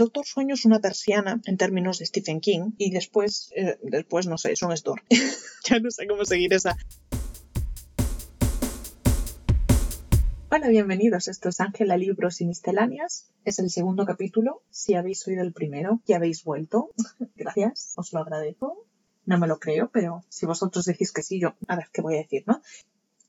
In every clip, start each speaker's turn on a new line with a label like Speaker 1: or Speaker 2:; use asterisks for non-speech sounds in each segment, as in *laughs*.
Speaker 1: Doctor Sueño es una persiana en términos de Stephen King y después, eh, después no sé, es un store. *laughs* ya no sé cómo seguir esa. Hola, bienvenidos. Esto es Ángela Libros y Misceláneas. Es el segundo capítulo. Si habéis oído el primero y habéis vuelto, *laughs* gracias, os lo agradezco. No me lo creo, pero si vosotros decís que sí, yo, a ver qué voy a decir, ¿no?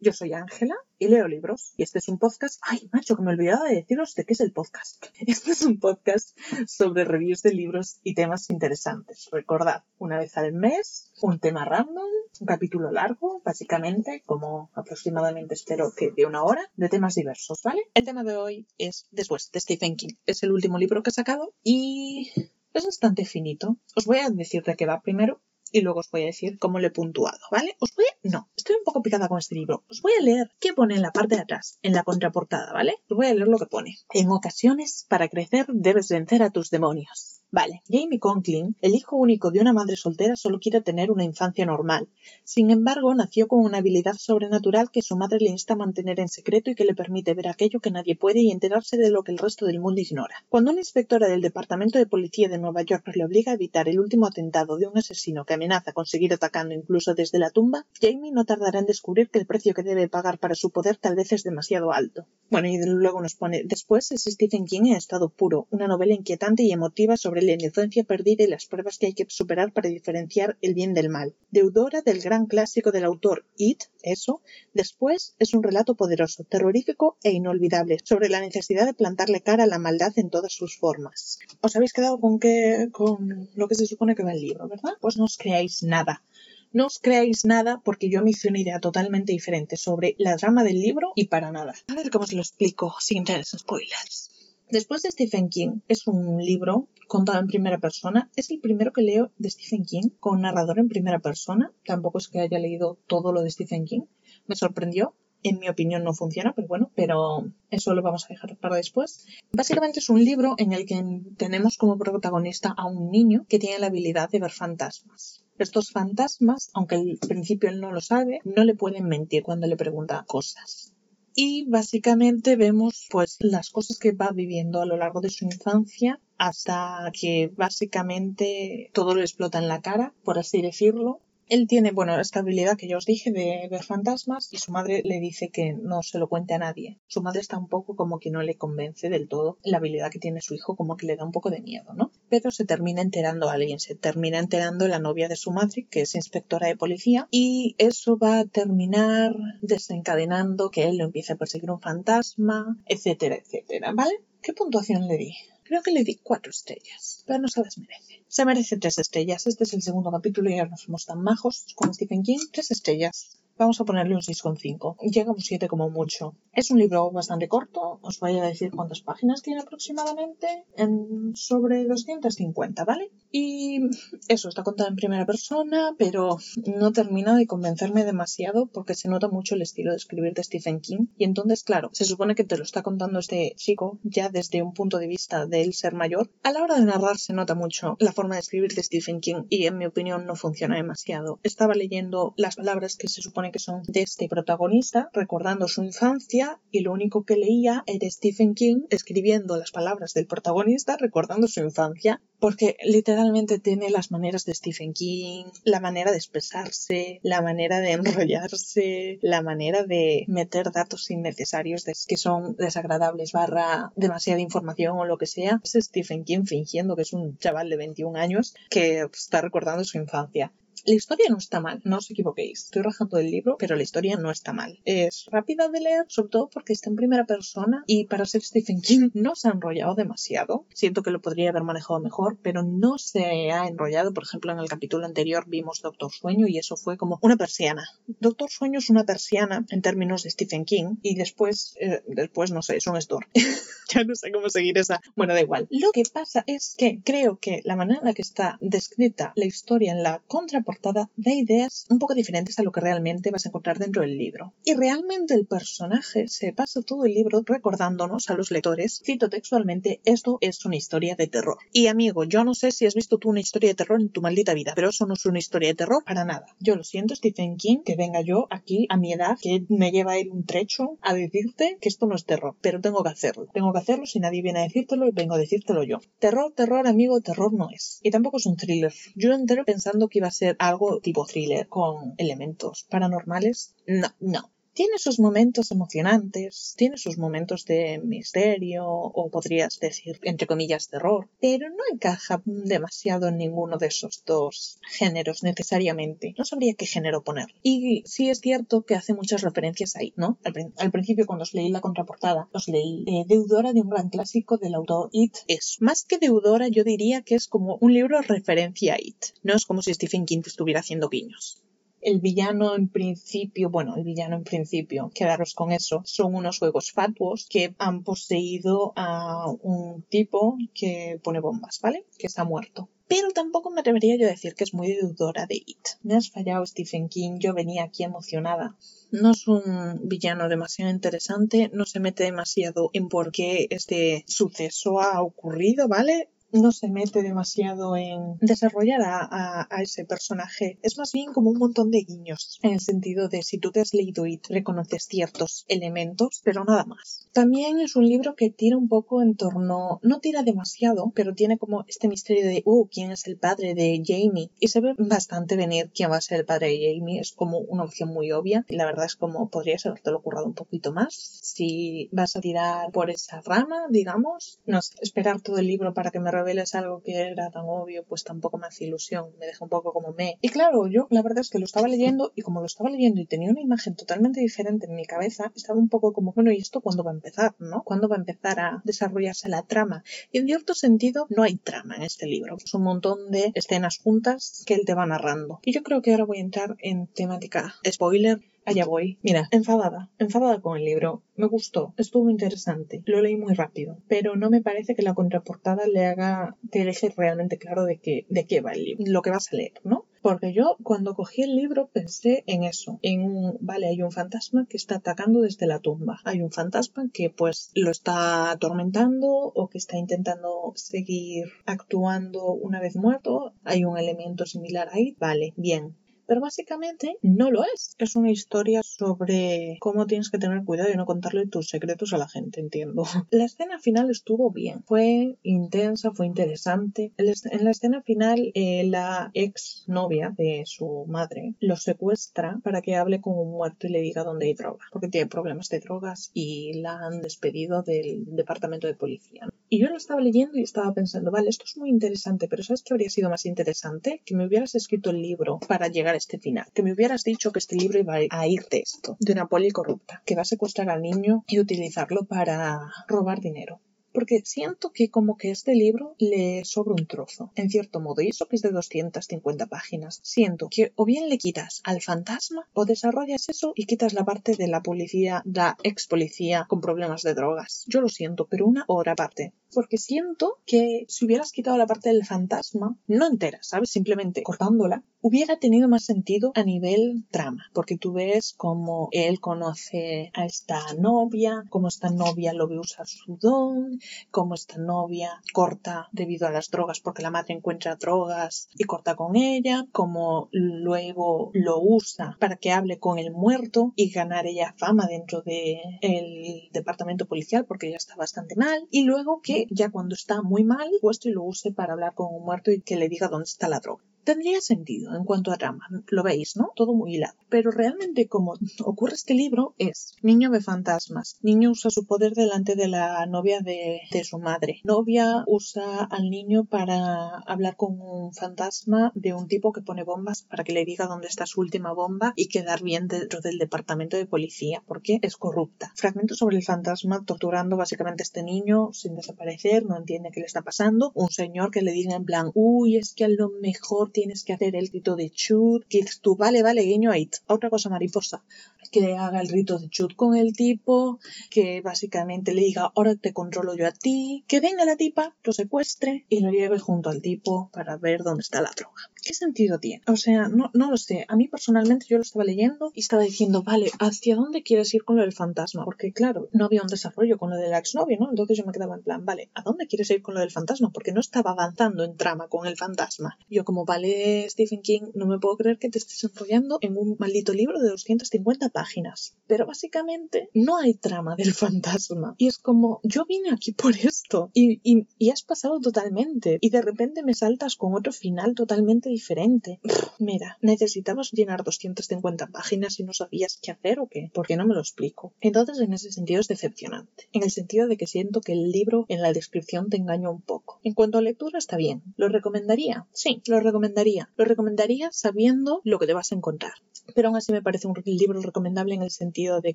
Speaker 1: Yo soy Ángela y leo libros. Y este es un podcast. Ay, macho, que me olvidaba de deciros de qué es el podcast. *laughs* Este es un podcast sobre reviews de libros y temas interesantes. Recordad, una vez al mes, un tema random, un capítulo largo, básicamente, como aproximadamente espero que de una hora, de temas diversos, ¿vale? El tema de hoy es Después, de Stephen King. Es el último libro que he sacado y es bastante finito. Os voy a decir de qué va primero y luego os voy a decir cómo lo he puntuado, ¿vale? Os voy a... No, estoy un poco picada con este libro. Os voy a leer qué pone en la parte de atrás, en la contraportada, ¿vale? Os voy a leer lo que pone. En ocasiones, para crecer, debes vencer a tus demonios. Vale, Jamie Conklin, el hijo único de una madre soltera, solo quiere tener una infancia normal. Sin embargo, nació con una habilidad sobrenatural que su madre le insta a mantener en secreto y que le permite ver aquello que nadie puede y enterarse de lo que el resto del mundo ignora. Cuando una inspectora del Departamento de Policía de Nueva York le obliga a evitar el último atentado de un asesino que amenaza con seguir atacando incluso desde la tumba, Jamie no tardará en descubrir que el precio que debe pagar para su poder tal vez es demasiado alto. Bueno, y luego nos pone, después es Stephen King en estado puro, una novela inquietante y emotiva sobre la inocencia perdida y las pruebas que hay que superar para diferenciar el bien del mal. Deudora del gran clásico del autor It, eso, después es un relato poderoso, terrorífico e inolvidable sobre la necesidad de plantarle cara a la maldad en todas sus formas. ¿Os habéis quedado con qué, con lo que se supone que va el libro, verdad? Pues no os creáis nada. No os creáis nada porque yo me hice una idea totalmente diferente sobre la trama del libro y para nada. A ver cómo os lo explico sin tener spoilers. Después de Stephen King, es un libro contado en primera persona. Es el primero que leo de Stephen King con narrador en primera persona. Tampoco es que haya leído todo lo de Stephen King. Me sorprendió. En mi opinión no funciona, pero bueno, pero eso lo vamos a dejar para después. Básicamente es un libro en el que tenemos como protagonista a un niño que tiene la habilidad de ver fantasmas. Estos fantasmas, aunque al principio él no lo sabe, no le pueden mentir cuando le pregunta cosas y básicamente vemos pues las cosas que va viviendo a lo largo de su infancia hasta que básicamente todo lo explota en la cara, por así decirlo, él tiene, bueno, esta habilidad que ya os dije de ver fantasmas y su madre le dice que no se lo cuente a nadie. Su madre está un poco como que no le convence del todo la habilidad que tiene su hijo, como que le da un poco de miedo, ¿no? Pero se termina enterando a alguien, se termina enterando la novia de su madre, que es inspectora de policía, y eso va a terminar desencadenando que él lo empiece a perseguir un fantasma, etcétera, etcétera, ¿vale? ¿Qué puntuación le di? Creo que le di cuatro estrellas, pero no se las merece. Se merece tres estrellas. Este es el segundo capítulo y ya no somos tan majos como Stephen King. Tres estrellas. Vamos a ponerle un 6,5. Llega un 7 como mucho. Es un libro bastante corto. Os voy a decir cuántas páginas tiene aproximadamente. En sobre 250, ¿vale? Y eso, está contado en primera persona, pero no termina de convencerme demasiado porque se nota mucho el estilo de escribir de Stephen King. Y entonces, claro, se supone que te lo está contando este chico ya desde un punto de vista de él ser mayor. A la hora de narrar se nota mucho la forma de escribir de Stephen King y en mi opinión no funciona demasiado. Estaba leyendo las palabras que se supone que son de este protagonista, recordando su infancia, y lo único que leía era Stephen King escribiendo las palabras del protagonista, recordando su infancia, porque literalmente tiene las maneras de Stephen King, la manera de expresarse, la manera de enrollarse, la manera de meter datos innecesarios que son desagradables barra demasiada información o lo que sea. Es Stephen King fingiendo que es un chaval de 21 años que está recordando su infancia. La historia no está mal, no os equivoquéis. Estoy rajando del libro, pero la historia no está mal. Es rápida de leer, sobre todo porque está en primera persona y para ser Stephen King *laughs* no se ha enrollado demasiado. Siento que lo podría haber manejado mejor, pero no se ha enrollado. Por ejemplo, en el capítulo anterior vimos Doctor Sueño y eso fue como una persiana. Doctor Sueño es una persiana en términos de Stephen King y después, eh, después no sé, es un store. *laughs* ya no sé cómo seguir esa. Bueno, da igual. Lo que pasa es que creo que la manera en la que está descrita la historia en la contraportada contraportada da ideas un poco diferentes a lo que realmente vas a encontrar dentro del libro. Y realmente el personaje se pasa todo el libro recordándonos a los lectores, cito textualmente, esto es una historia de terror. Y amigo, yo no sé si has visto tú una historia de terror en tu maldita vida, pero eso no es una historia de terror para nada. Yo lo siento, Stephen King, que venga yo aquí a mi edad, que me lleva a ir un trecho a decirte que esto no es terror, pero tengo que hacerlo. Tengo que hacerlo si nadie viene a decírtelo y vengo a decírtelo yo. Terror, terror, amigo, terror no es. Y tampoco es un thriller. Yo entero pensando que iba a ser algo tipo thriller con elementos paranormales. No, no. Tiene sus momentos emocionantes, tiene sus momentos de misterio o podrías decir entre comillas terror, pero no encaja demasiado en ninguno de esos dos géneros necesariamente. No sabría qué género poner. Y sí es cierto que hace muchas referencias ahí, ¿no? Al, principio cuando os leí la contraportada, os leí eh, deudora de un gran clásico del autor It. Es más que deudora, yo diría que es como un libro referencia a It. No es como si Stephen King estuviera haciendo guiños el villano en principio, bueno, el villano en principio, quedaros con eso, son unos juegos fatuos que han poseído a un tipo que pone bombas, ¿vale? Que está muerto. Pero tampoco me atrevería yo a decir que es muy deudora de It. Me has fallado, Stephen King. Yo venía aquí emocionada. No es un villano demasiado interesante, no se mete demasiado en por qué este suceso ha ocurrido, ¿vale? No se mete demasiado en desarrollar a, ese personaje. Es más bien como un montón de guiños, en el sentido de si tú te has leído y reconoces ciertos elementos, pero nada más. También es un libro que tira un poco en torno, no tira demasiado, pero tiene como este misterio de, uh, ¿quién es el padre de Jamie? Y se ve bastante venir quién va a ser el padre de Jamie. Es como una opción muy obvia. Y la verdad es como podrías habértelo currado un poquito más. Si vas a tirar por esa rama, digamos, no sé, esperar todo el libro para que me reveles algo que era tan obvio, pues tampoco me hace ilusión, me deja un poco como me. Y claro, yo la verdad es que lo estaba leyendo y como lo estaba leyendo y tenía una imagen totalmente diferente en mi cabeza, estaba un poco como, bueno, ¿y esto cuándo va a empezar, no? ¿Cuándo va a empezar a desarrollarse la trama? Y en cierto sentido, no hay trama en este libro. Es un montón de escenas juntas que él te va narrando. Y yo creo que ahora voy a entrar en temática spoiler Allá voy. Mira, enfadada, enfadada con el libro. Me gustó, estuvo interesante, lo leí muy rápido, pero no me parece que la contraportada le haga, te deje realmente claro de qué, de qué va el libro, lo que vas a leer, ¿no? Porque yo cuando cogí el libro pensé en eso, en un, vale, hay un fantasma que está atacando desde la tumba, hay un fantasma que pues lo está atormentando o que está intentando seguir actuando una vez muerto, hay un elemento similar ahí, vale, bien, pero básicamente no lo es. Es una historia sobre cómo tienes que tener cuidado y no contarle tus secretos a la gente, entiendo. *laughs* La escena final estuvo bien, fue intensa, fue interesante. En la escena final, eh, la ex novia de su madre lo secuestra para que hable con un muerto y le diga dónde hay drogas, porque tiene problemas de drogas y la han despedido del departamento de policía. Y yo lo estaba leyendo y estaba pensando, vale, esto es muy interesante, pero ¿sabes qué habría sido más interesante? Que me hubieras escrito el libro para llegar a este final. Que me hubieras dicho que este libro iba a ir de esto, de una poli corrupta, que va a secuestrar al niño y utilizarlo para robar dinero porque siento que como que este libro le sobra un trozo, en cierto modo, y eso que es de 250 páginas. Siento que o bien le quitas al fantasma o desarrollas eso y quitas la parte de la policía, la ex policía con problemas de drogas. Yo lo siento, pero una hora aparte. Porque siento que si hubieras quitado la parte del fantasma, no entera, ¿sabes? Simplemente cortándola, hubiera tenido más sentido a nivel trama, porque tú ves cómo él conoce a esta novia, cómo esta novia lo ve usar su don, cómo esta novia corta debido a las drogas porque la madre encuentra drogas y corta con ella, cómo luego lo usa para que hable con el muerto y ganar ella fama dentro del departamento policial porque ya está bastante mal, y luego que ya cuando está muy mal, puesto y lo use para hablar con un muerto y que le diga dónde está la droga tendría sentido en cuanto a trama, lo veis, ¿no? Todo muy hilado. Pero realmente como ocurre este libro es, niño ve fantasmas, niño usa su poder delante de la novia de, de su madre, novia usa al niño para hablar con un fantasma de un tipo que pone bombas para que le diga dónde está su última bomba y quedar bien dentro del departamento de policía, porque es corrupta. Fragmento sobre el fantasma torturando básicamente a este niño sin desaparecer, no entiende qué le está pasando, un señor que le diga en plan, uy, es que a lo mejor tienes que hacer el rito de Chud, que tú, vale, vale, guiño a otra cosa mariposa, que haga el rito de Chud con el tipo, que básicamente le diga, ahora te controlo a ti, que venga la tipa, lo secuestre y lo lleve junto al tipo para ver dónde está la droga. ¿Qué sentido tiene? O sea, no, no lo sé. A mí personalmente yo lo estaba leyendo y estaba diciendo, vale, ¿hacia dónde quieres ir con lo del fantasma? Porque claro, no había un desarrollo con lo del exnovio, ¿no? Entonces yo me quedaba en plan, vale, ¿a dónde quieres ir con lo del fantasma? Porque no estaba avanzando en trama con el fantasma. Yo como, vale, Stephen King, no me puedo creer que te estés enrollando en un maldito libro de 250 páginas. Pero básicamente no hay trama del *laughs* fantasma. Y es como, yo vine aquí por esto y, y, has pasado totalmente. Y de repente me saltas con otro final totalmente diferente. mira, necesitabas llenar 250 páginas y no sabías qué hacer o qué. ¿Por qué no me lo explico? Entonces, en ese sentido es decepcionante. En el sentido de que siento que el libro en la descripción te engaña un poco. En cuanto a lectura, está bien. ¿Lo recomendaría? Sí, lo recomendaría. Lo recomendaría sabiendo lo que te vas a encontrar. Pero aún así me parece un libro recomendable en el sentido de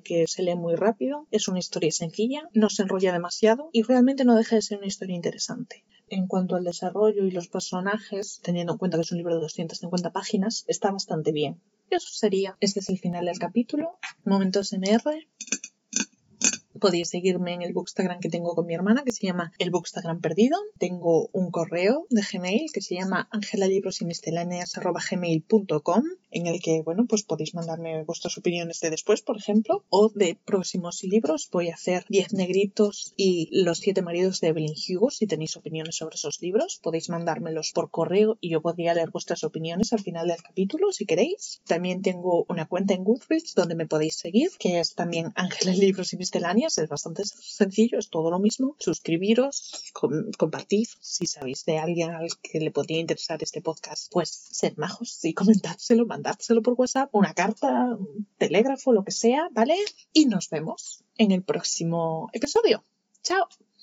Speaker 1: que se lee muy rápido, es una historia sencilla, no se enrolla demasiado y realmente no deja de ser una historia interesante. En cuanto al desarrollo y los personajes, teniendo en cuenta que es un libro de 250 páginas, está bastante bien. Eso sería. Este es el final del capítulo. Momentos MR podéis seguirme en el Bookstagram que tengo con mi hermana, que se llama El Bookstagram Perdido. Tengo un correo de Gmail que se llama angelalibrosymisceláneas.gmail.com en el que, bueno, pues podéis mandarme vuestras opiniones de después, por ejemplo, o de próximos libros. Voy a hacer 10 negritos y los siete maridos de Evelyn Hugo. Si tenéis opiniones sobre esos libros, podéis mandármelos por correo y yo podría leer vuestras opiniones al final del capítulo, si queréis. También tengo una cuenta en Goodreads donde me podéis seguir, que es también Ángela Libros y Misceláneas es bastante sencillo, es todo lo mismo. Suscribiros, compartid. Si sabéis de alguien al que le podría interesar este podcast, pues ser majos y comentárselo, mandárselo por WhatsApp, una carta, un telégrafo, lo que sea, ¿vale? Y nos vemos en el próximo episodio. ¡Chao!